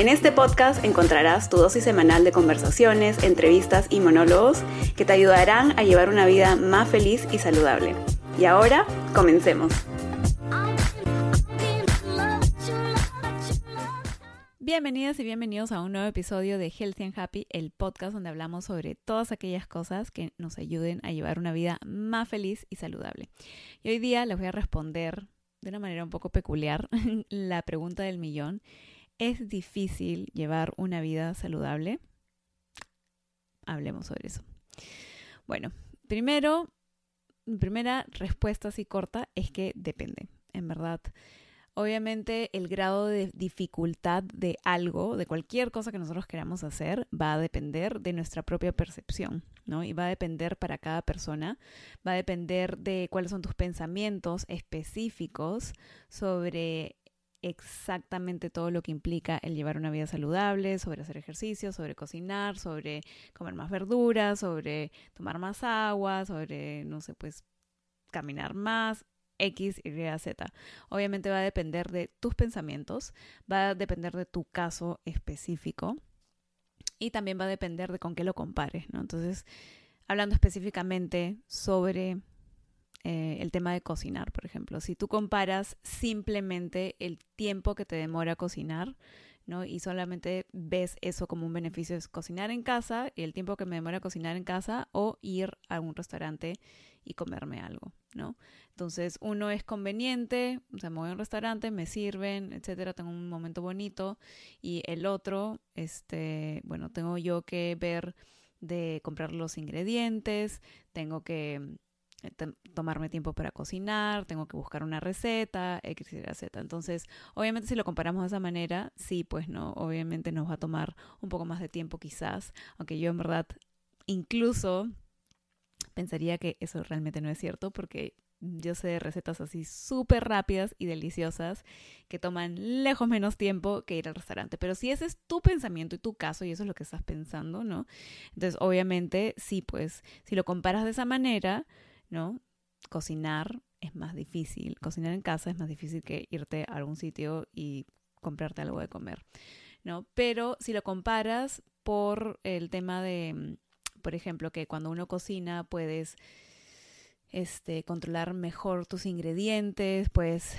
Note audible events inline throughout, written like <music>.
En este podcast encontrarás tu dosis semanal de conversaciones, entrevistas y monólogos que te ayudarán a llevar una vida más feliz y saludable. Y ahora, comencemos. Bienvenidas y bienvenidos a un nuevo episodio de Healthy and Happy, el podcast donde hablamos sobre todas aquellas cosas que nos ayuden a llevar una vida más feliz y saludable. Y hoy día les voy a responder de una manera un poco peculiar <laughs> la pregunta del millón ¿Es difícil llevar una vida saludable? Hablemos sobre eso. Bueno, primero, primera respuesta así corta es que depende, en verdad. Obviamente el grado de dificultad de algo, de cualquier cosa que nosotros queramos hacer, va a depender de nuestra propia percepción, ¿no? Y va a depender para cada persona, va a depender de cuáles son tus pensamientos específicos sobre exactamente todo lo que implica el llevar una vida saludable, sobre hacer ejercicio, sobre cocinar, sobre comer más verduras, sobre tomar más agua, sobre, no sé, pues caminar más, X, Y, Z. Obviamente va a depender de tus pensamientos, va a depender de tu caso específico y también va a depender de con qué lo compares, ¿no? Entonces, hablando específicamente sobre eh, el tema de cocinar, por ejemplo. Si tú comparas simplemente el tiempo que te demora cocinar, ¿no? Y solamente ves eso como un beneficio, es cocinar en casa y el tiempo que me demora cocinar en casa o ir a un restaurante y comerme algo, ¿no? Entonces, uno es conveniente, o sea, me voy a un restaurante, me sirven, etcétera, tengo un momento bonito y el otro, este, bueno, tengo yo que ver de comprar los ingredientes, tengo que tomarme tiempo para cocinar, tengo que buscar una receta, X. Entonces, obviamente si lo comparamos de esa manera, sí, pues no, obviamente nos va a tomar un poco más de tiempo quizás, aunque yo en verdad incluso pensaría que eso realmente no es cierto porque yo sé recetas así súper rápidas y deliciosas que toman lejos menos tiempo que ir al restaurante. Pero si ese es tu pensamiento y tu caso y eso es lo que estás pensando, ¿no? Entonces, obviamente, sí, pues si lo comparas de esa manera, ¿no? Cocinar es más difícil, cocinar en casa es más difícil que irte a algún sitio y comprarte algo de comer, ¿no? Pero si lo comparas por el tema de, mm, por ejemplo, que cuando uno cocina puedes este, controlar mejor tus ingredientes, puedes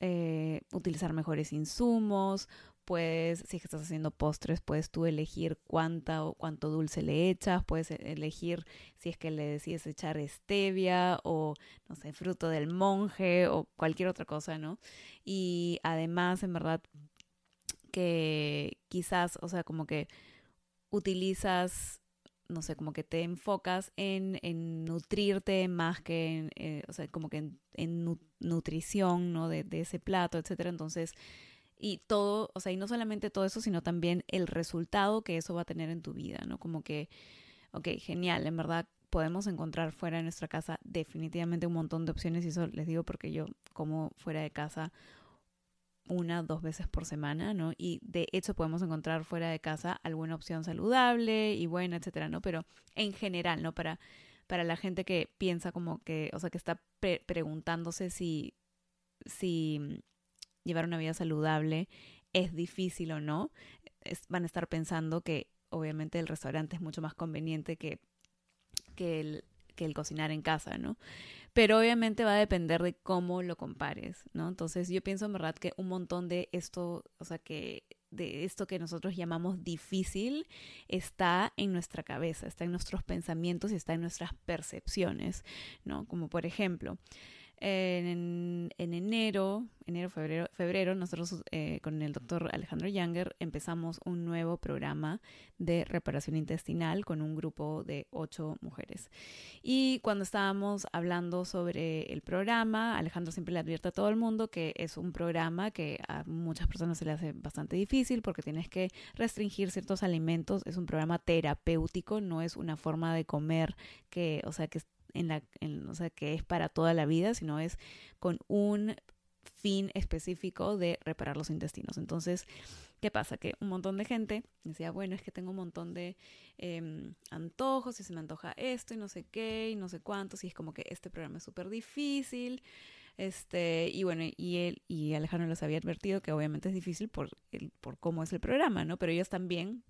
eh, utilizar mejores insumos, puedes, si estás haciendo postres, puedes tú elegir cuánta o cuánto dulce le echas, puedes e-, elegir si es que le decides echar stevia o, no sé, fruto del monje o cualquier otra cosa, ¿no? Y además, en verdad, que quizás, o sea, como que utilizas no sé, como que te enfocas en, en nutrirte más que en, eh, o sea, como que en, nutrición, ¿no? De, de, ese plato, etcétera. Entonces, y todo, o sea, y no solamente todo eso, sino también el resultado que eso va a tener en tu vida, ¿no? Como que, ok, genial, en verdad podemos encontrar fuera de nuestra casa definitivamente un montón de opciones y eso les digo porque yo como fuera de casa una, dos veces por semana, ¿no? Y de hecho podemos encontrar fuera de casa alguna opción saludable y buena, etcétera, ¿no? Pero en general, ¿no? Para, para la gente que piensa como que, o sea, que está preguntándose si, si llevar una vida saludable es difícil o no, van a estar pensando que obviamente el restaurante es mucho más conveniente que, que, el, que el cocinar en casa, ¿no? Pero obviamente va a depender de cómo lo compares, ¿no? Entonces yo pienso en verdad que un montón de esto, o sea, que de esto que nosotros llamamos difícil está en nuestra cabeza, está en nuestros pensamientos y está en nuestras percepciones, ¿no? Como por ejemplo, En, en, enero, enero, febrero, febrero nosotros eh, con el doctor Alejandro Younger empezamos un nuevo programa de reparación intestinal con un grupo de ocho mujeres. Y cuando estábamos hablando sobre el programa, Alejandro siempre le advierte a todo el mundo que es un programa que a muchas personas se le hace bastante difícil porque tienes que restringir ciertos alimentos. Es un programa terapéutico, no es una forma de comer que, o sea, que en la, o sea, que es para toda la vida, sino es con un fin específico de reparar los intestinos. Entonces, ¿qué pasa? Que un montón de gente decía, bueno, es que tengo un montón de em, antojos y se me antoja esto y no sé qué y no sé cuántos y es como que este programa es súper difícil. Este, y bueno, y él y Alejandro les había advertido que obviamente es difícil por, el, por cómo es el programa, ¿no? Pero ellos también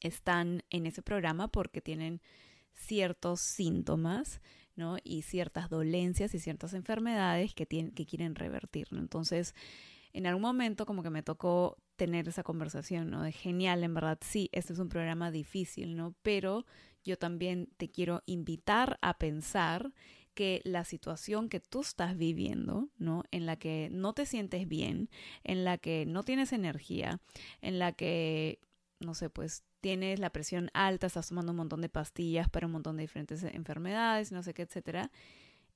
están en ese programa porque tienen ciertos síntomas, ¿no? Y ciertas dolencias y ciertas enfermedades que, tienen, que quieren revertir, ¿no? Entonces, en algún momento como que me tocó tener esa conversación, ¿no? De genial, en verdad, sí, este es un programa difícil, ¿no? Pero yo también te quiero invitar a pensar que la situación que tú estás viviendo, ¿no? En la que no te sientes bien, en la que no tienes energía, en la que, no sé, pues tienes la presión alta, estás tomando un montón de pastillas para un montón de diferentes enfermedades, no sé qué, etcétera,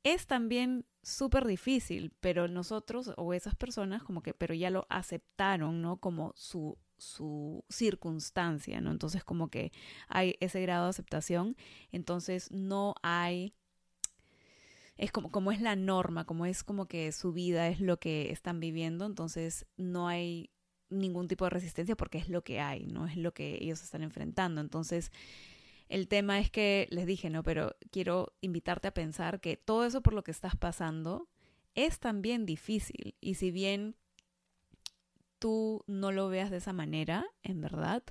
es también súper difícil, pero nosotros o esas personas como que, pero ya lo aceptaron, ¿no? Como su, su circunstancia, ¿no? Entonces como que hay ese grado de aceptación, entonces no hay es como, como es la norma, como es como que su vida es lo que están viviendo, entonces no hay ningún tipo de resistencia porque es lo que hay, no es lo que ellos están enfrentando. Entonces, el tema es que les dije, no, pero quiero invitarte a pensar que todo eso por lo que estás pasando es también difícil. Y si bien tú no lo veas de esa manera, en verdad,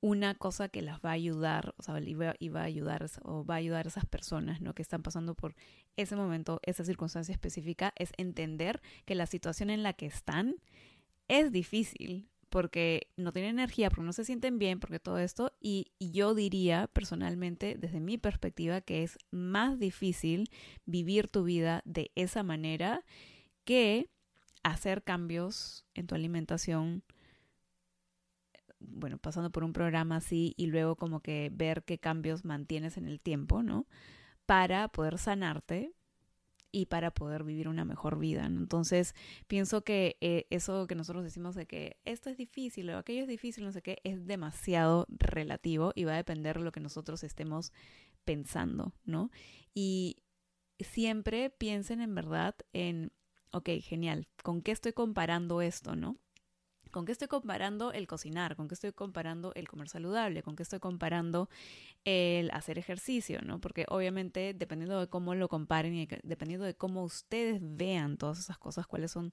una cosa que las va a ayudar, o sea, y va, a ayudar o va a ayudar a esas personas, ¿no? Que están pasando por ese momento, esa circunstancia específica, es entender que la situación en la que están es difícil porque no tienen energía, porque no se sienten bien, porque todo esto, y, yo diría personalmente, desde mi perspectiva, que es más difícil vivir tu vida de esa manera que hacer cambios en tu alimentación, bueno, pasando por un programa así y luego como que ver qué cambios mantienes en el tiempo, ¿no? Para poder sanarte y para poder vivir una mejor vida. Entonces, pienso que eh, eso que nosotros decimos de que esto es difícil o aquello es difícil, no sé qué, es demasiado relativo y va a depender de lo que nosotros estemos pensando, ¿no? Y siempre piensen en verdad en, ok, genial, ¿con qué estoy comparando esto, no? ¿Con qué estoy comparando el cocinar? ¿Con qué estoy comparando el comer saludable? ¿Con qué estoy comparando el hacer ejercicio? ¿no? Porque obviamente, dependiendo de cómo lo comparen y dependiendo de cómo ustedes vean todas esas cosas, cuáles son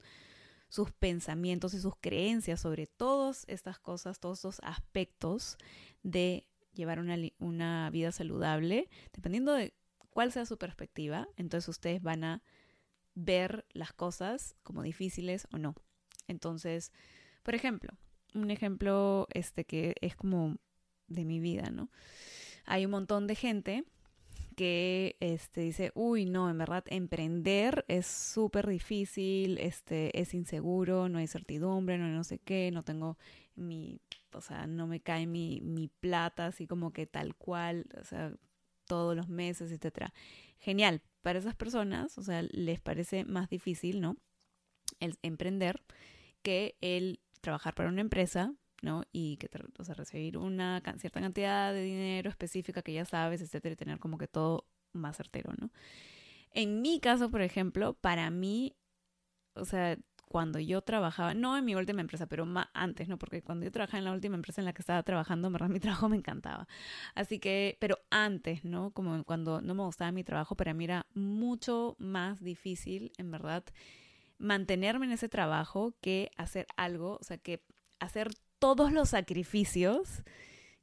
sus pensamientos y sus creencias sobre todas estas cosas, todos estos aspectos de llevar una, una vida saludable, dependiendo de cuál sea su perspectiva, entonces ustedes van a ver las cosas como difíciles o no. Entonces, por ejemplo, un ejemplo este que es como de mi vida, ¿no? Hay un montón de gente que este, dice, uy, no, en verdad, emprender es súper difícil, este, es inseguro, no hay certidumbre, no, no sé qué, no tengo mi, o sea, no me cae mi, mi plata así como que tal cual, o sea, todos los meses, etcétera. Genial, para esas personas, o sea, les parece más difícil, ¿no? El emprender que el trabajar para una empresa, ¿no? Y que, o sea, recibir una cierta cantidad de dinero específica que ya sabes, etcétera, y tener como que todo más certero, ¿no? En mi caso, por ejemplo, para mí, o sea, cuando yo trabajaba, no en mi última empresa, pero más antes, ¿no? Porque cuando yo trabajaba en la última empresa en la que estaba trabajando, en verdad mi <laughs> trabajo me encantaba. Así que, pero antes, ¿no? Como cuando no me gustaba mi trabajo, para mí era mucho más difícil, en verdad, mantenerme en ese trabajo que hacer algo, o sea, que hacer todos los sacrificios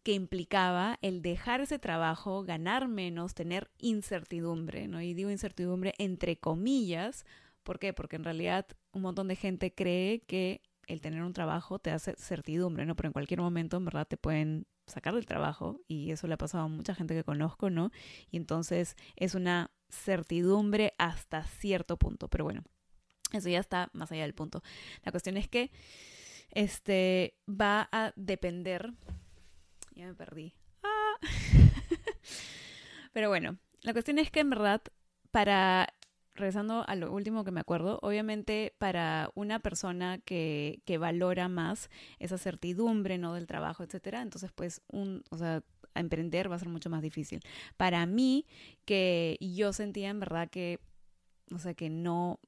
que implicaba el dejar ese trabajo, ganar menos, tener incertidumbre, ¿no? Y digo incertidumbre entre comillas, ¿por qué? Porque en realidad un montón de gente cree que el tener un trabajo te hace certidumbre, ¿no? Pero en cualquier momento en verdad te pueden sacar del trabajo y eso le ha pasado a mucha gente que conozco, ¿no? Y entonces es una certidumbre hasta cierto punto, pero bueno, eso ya está más allá del punto. La cuestión es que este va a depender. Ya me perdí. Ah. <laughs> Pero bueno, la cuestión es que en verdad, para regresando a lo último que me acuerdo, obviamente para una persona que, que valora más esa certidumbre, ¿no? Del trabajo, etcétera, entonces pues un, o sea, emprender va a ser mucho más difícil. Para mí, que yo sentía en verdad que, o sea, que no,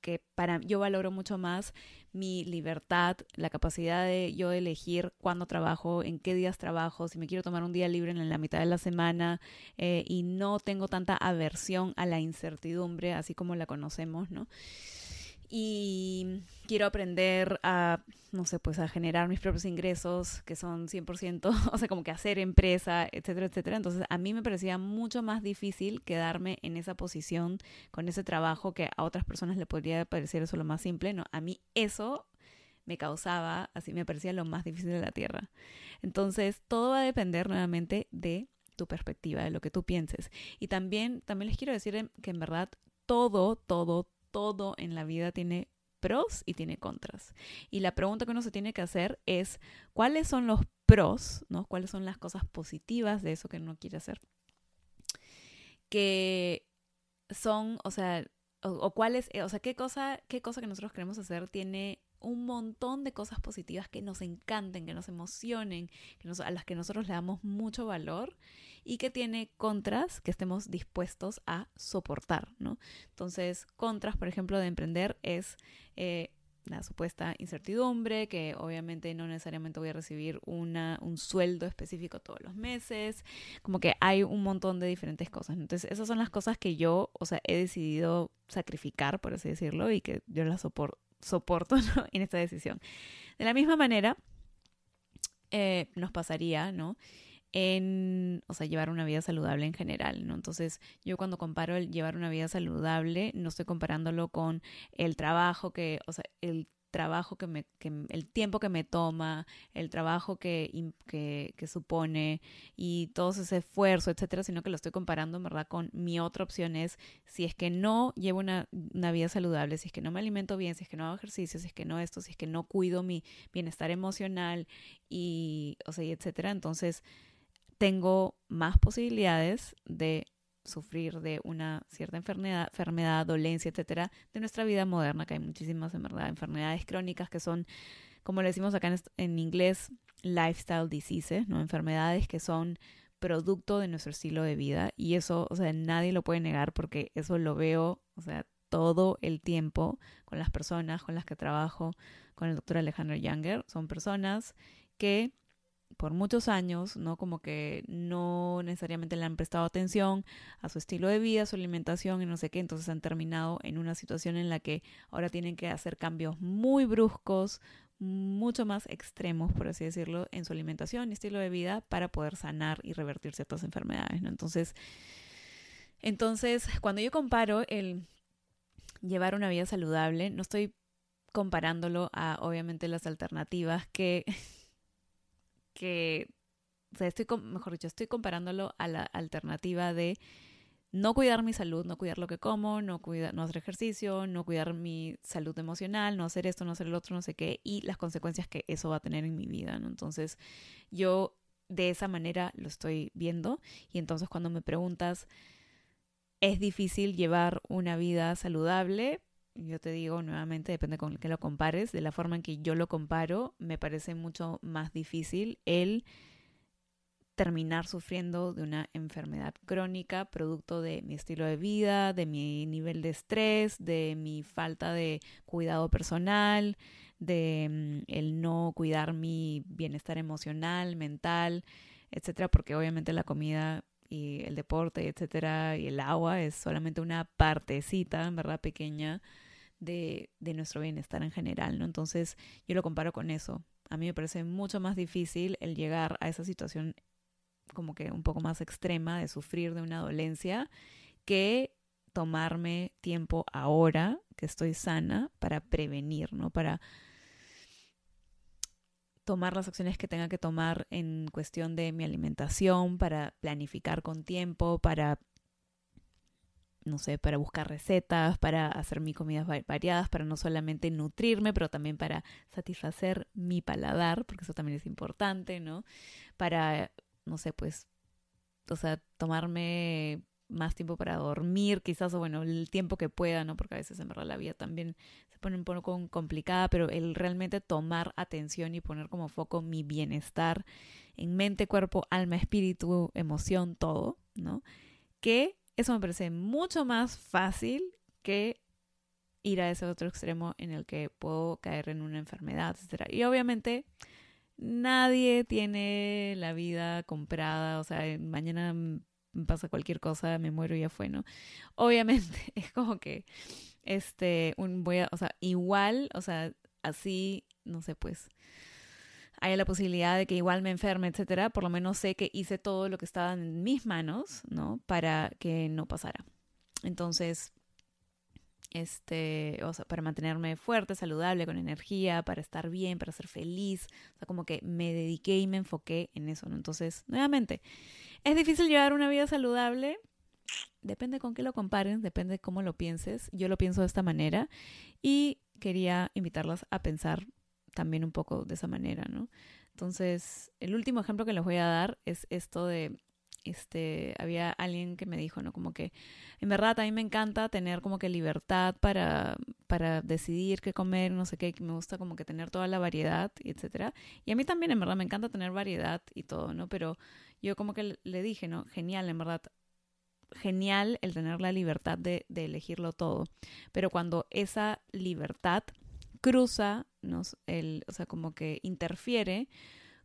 que para yo valoro mucho más mi libertad, la capacidad de yo elegir cuándo trabajo, en qué días trabajo, si me quiero tomar un día libre en la mitad de la semana eh, y no tengo tanta aversión a la incertidumbre, así como la conocemos, ¿no? Y quiero aprender a, no sé, pues a generar mis propios ingresos, que son 100%, <laughs> o sea, como que hacer empresa, etcétera, etcétera. Entonces, a mí me parecía mucho más difícil quedarme en esa posición con ese trabajo que a otras personas le podría parecer eso lo más simple, ¿no? A mí eso me causaba, así me parecía lo más difícil de la tierra. Entonces, todo va a depender nuevamente de tu perspectiva, de lo que tú pienses. Y también, también les quiero decir que en verdad todo, todo, todo en la vida tiene pros y tiene contras. Y la pregunta que uno se tiene que hacer es, ¿cuáles son los pros, ¿no? ¿Cuáles son las cosas positivas de eso que uno quiere hacer? Que son, o sea, o, cuáles, o sea, qué cosa, qué cosa que nosotros queremos hacer tiene un montón de cosas positivas que nos encanten, que nos emocionen, a las que nosotros le damos mucho valor y que tiene contras que estemos dispuestos a soportar, ¿no? Entonces, contras, por ejemplo, de emprender es eh, la supuesta incertidumbre, que obviamente no necesariamente voy a recibir una, un sueldo específico todos los meses, como que hay un montón de diferentes cosas. Entonces, esas son las cosas que yo, o sea, he decidido sacrificar, por así decirlo, y que yo las soporto soporto <laughs> en esta decisión. De la misma manera, eh, nos pasaría, ¿no? en, o sea, llevar una vida saludable en general, ¿no? Entonces, yo cuando comparo el llevar una vida saludable, no estoy comparándolo con el trabajo que, o sea, el trabajo que me, que, el tiempo que me toma, el trabajo que, que, supone y todo ese esfuerzo, etcétera, sino que lo estoy comparando, en verdad, con mi otra opción es si es que no llevo una, una, vida saludable, si es que no me alimento bien, si es que no hago ejercicio, si es que no esto, si es que no cuido mi bienestar emocional y, o sea, y etcétera, entonces tengo más posibilidades de sufrir de una cierta enfermedad, enfermedad, dolencia, etcétera, de nuestra vida moderna, que hay muchísimas enfermedades crónicas que son, como le decimos acá en, en inglés, lifestyle diseases, ¿no? Enfermedades que son producto de nuestro estilo de vida y eso, o sea, nadie lo puede negar porque eso lo veo, o sea, todo el tiempo con las personas con las que trabajo, con el doctor Alejandro Younger, son personas que por muchos años, ¿no? Como que no necesariamente le han prestado atención a su estilo de vida, a su alimentación y no sé qué, entonces han terminado en una situación en la que ahora tienen que hacer cambios muy bruscos, mucho más extremos, por así decirlo, en su alimentación y estilo de vida para poder sanar y revertir ciertas enfermedades, ¿no? Entonces, entonces, cuando yo comparo el llevar una vida saludable, no estoy comparándolo a obviamente las alternativas que que, o sea, estoy, mejor dicho, estoy comparándolo a la alternativa de no cuidar mi salud, no cuidar lo que como, no, cuidar, no hacer ejercicio, no cuidar mi salud emocional, no hacer esto, no hacer el otro, no sé qué, y las consecuencias que eso va a tener en mi vida, ¿no? Entonces, yo de esa manera lo estoy viendo y entonces cuando me preguntas, ¿es difícil llevar una vida saludable? Yo te digo nuevamente, depende con que lo compares, de la forma en que yo lo comparo, me parece mucho más difícil el terminar sufriendo de una enfermedad crónica producto de mi estilo de vida, de mi nivel de estrés, de mi falta de cuidado personal, de mm, el no cuidar mi bienestar emocional, mental, etcétera, porque obviamente la comida y el deporte, etcétera, y el agua es solamente una partecita, en verdad, pequeña de, de nuestro bienestar en general, ¿no? Entonces, yo lo comparo con eso. A mí me parece mucho más difícil el llegar a esa situación como que un poco más extrema de sufrir de una dolencia que tomarme tiempo ahora que estoy sana para prevenir, ¿no? Para tomar las acciones que tenga que tomar en cuestión de mi alimentación, para planificar con tiempo, para no sé, para buscar recetas, para hacer mis comidas variadas, para no solamente nutrirme, pero también para satisfacer mi paladar, porque eso también es importante, ¿no? Para, no sé, pues, o sea, tomarme más tiempo para dormir, quizás, o bueno, el tiempo que pueda, ¿no? Porque a veces en verdad la vida también se pone un poco complicada, pero el realmente tomar atención y poner como foco mi bienestar en mente, cuerpo, alma, espíritu, emoción, todo, ¿no? Que eso me parece mucho más fácil que ir a ese otro extremo en el que puedo caer en una enfermedad, etc. Y obviamente nadie tiene la vida comprada, o sea, mañana pasa cualquier cosa, me muero y ya fue, ¿no? Obviamente <laughs> es como que, este, un, voy a, o sea, igual, o sea, así, no sé, pues, hay la posibilidad de que igual me enferme, etcétera, por lo menos sé que hice todo lo que estaba en mis manos, ¿no? Para que no pasara. Entonces, este, o sea, para mantenerme fuerte, saludable, con energía, para estar bien, para ser feliz, o sea, como que me dediqué y me enfoqué en eso. Entonces, nuevamente, es difícil llevar una vida saludable, depende con qué lo comparen, depende de cómo lo pienses. Yo lo pienso de esta manera y quería invitarlas a pensar también un poco de esa manera, ¿no? Entonces, el último ejemplo que les voy a dar es esto de, este, había alguien que me dijo, ¿no? Como que, en verdad, a mí me encanta tener como que libertad para, para decidir qué comer, no sé qué, me gusta como que tener toda la variedad, etcétera. Y a mí también, en verdad, me encanta tener variedad y todo, ¿no? Pero yo como que le dije, ¿no? Genial, en verdad, genial el tener la libertad de, de elegirlo todo. Pero cuando esa libertad cruza, nos, el, o sea, como que interfiere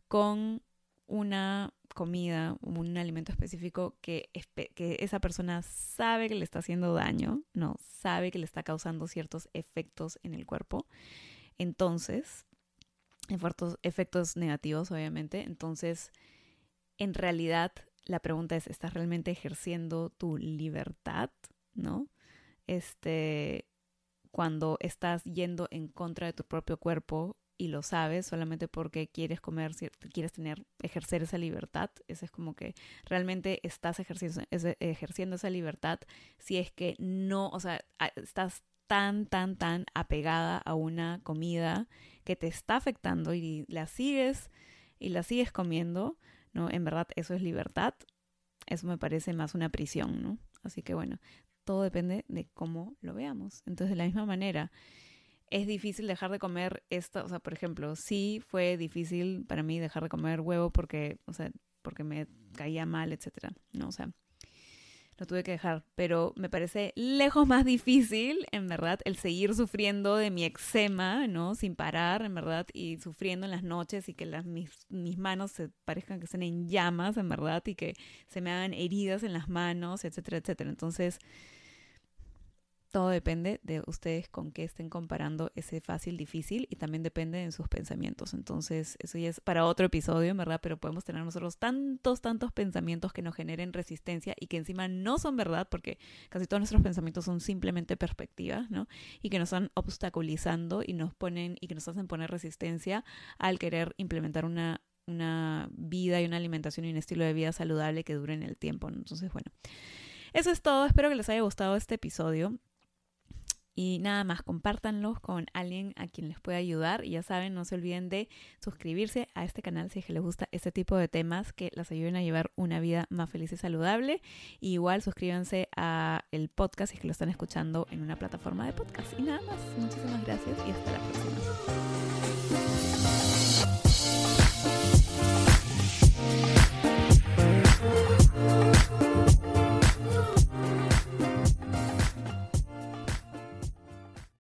con una comida, un alimento específico que, que esa persona sabe que le está haciendo daño, no, sabe que le está causando ciertos efectos en el cuerpo. Entonces, efectos, efectos negativos, obviamente. Entonces, en realidad, la pregunta es, ¿estás realmente ejerciendo tu libertad? ¿No? Este, cuando estás yendo en contra de tu propio cuerpo y lo sabes solamente porque quieres comer, quieres tener, ejercer esa libertad. Eso es como que realmente estás ejerciendo, ejerciendo esa libertad si es que no, o sea, estás tan, tan, tan apegada a una comida que te está afectando y la sigues y la sigues comiendo, ¿no? En verdad eso es libertad. Eso me parece más una prisión, ¿no? Así que bueno, todo depende de cómo lo veamos. Entonces, de la misma manera, es difícil dejar de comer esto, o sea, por ejemplo, sí fue difícil para mí dejar de comer huevo porque, o sea, porque me caía mal, etcétera, ¿no? O sea, lo tuve que dejar, pero me parece lejos más difícil, en verdad, el seguir sufriendo de mi eczema, ¿no? Sin parar, en verdad, y sufriendo en las noches y que las, mis, mis manos se parezcan que estén en llamas, en verdad, y que se me hagan heridas en las manos, etcétera, etcétera. Entonces, todo depende de ustedes con qué estén comparando ese fácil, difícil y también depende de sus pensamientos. Entonces, eso ya es para otro episodio, ¿verdad? Pero podemos tener nosotros tantos, tantos pensamientos que nos generen resistencia y que encima no son verdad porque casi todos nuestros pensamientos son simplemente perspectivas, ¿no? Y que nos están obstaculizando y nos ponen y que nos hacen poner resistencia al querer implementar una una vida y una alimentación y un estilo de vida saludable que dure en el tiempo. Entonces, bueno, eso es todo. Espero que les haya gustado este episodio. Y nada más, compártanlos con alguien a quien les pueda ayudar. Y ya saben, no se olviden de suscribirse a este canal si es que les gusta este tipo de temas que las ayuden a llevar una vida más feliz y saludable. igual suscríbanse a el podcast si es que lo están escuchando en una plataforma de podcast. Y nada más, muchísimas gracias y hasta la próxima.